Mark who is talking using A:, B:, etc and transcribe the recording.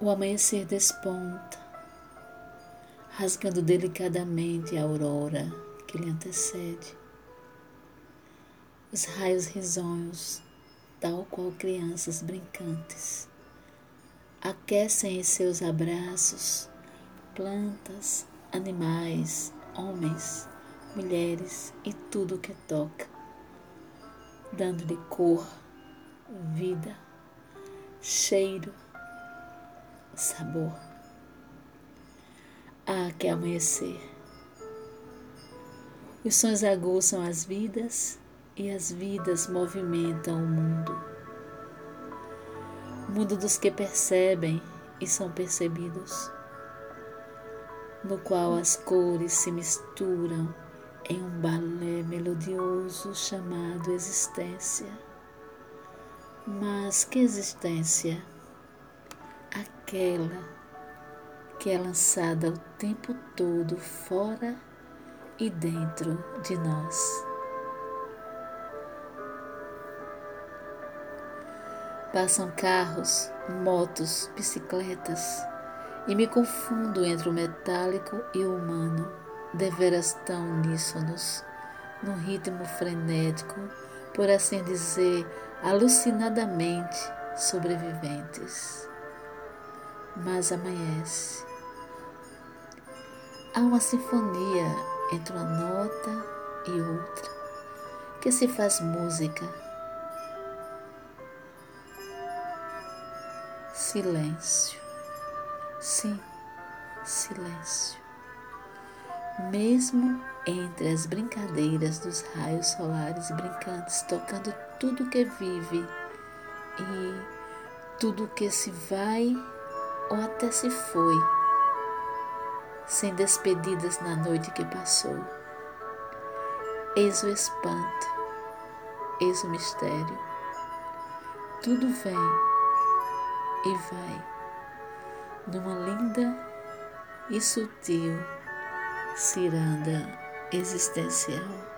A: O amanhecer desponta, rasgando delicadamente a aurora que lhe antecede. Os raios risonhos, tal qual crianças brincantes, aquecem em seus abraços plantas, animais, homens, mulheres e tudo que toca, dando-lhe cor, vida, cheiro, sabor. Ah, que amanhecer! Os sons aguçam as vidas e as vidas movimentam o mundo. O mundo dos que percebem e são percebidos, no qual as cores se misturam em um balé melodioso chamado existência. Mas que existência? Aquela que é lançada o tempo todo fora e dentro de nós. Passam carros, motos, bicicletas e me confundo entre o metálico e o humano, deveras tão uníssonos, num ritmo frenético, por assim dizer, alucinadamente sobreviventes. Mas amanhece. Há uma sinfonia entre uma nota e outra que se faz música silêncio. Sim, silêncio. Mesmo entre as brincadeiras dos raios solares brincantes, tocando tudo que vive e tudo que se vai ou até se foi, sem despedidas na noite que passou. Eis o espanto, eis o mistério. Tudo vem e vai numa linda e sutil ciranda existencial.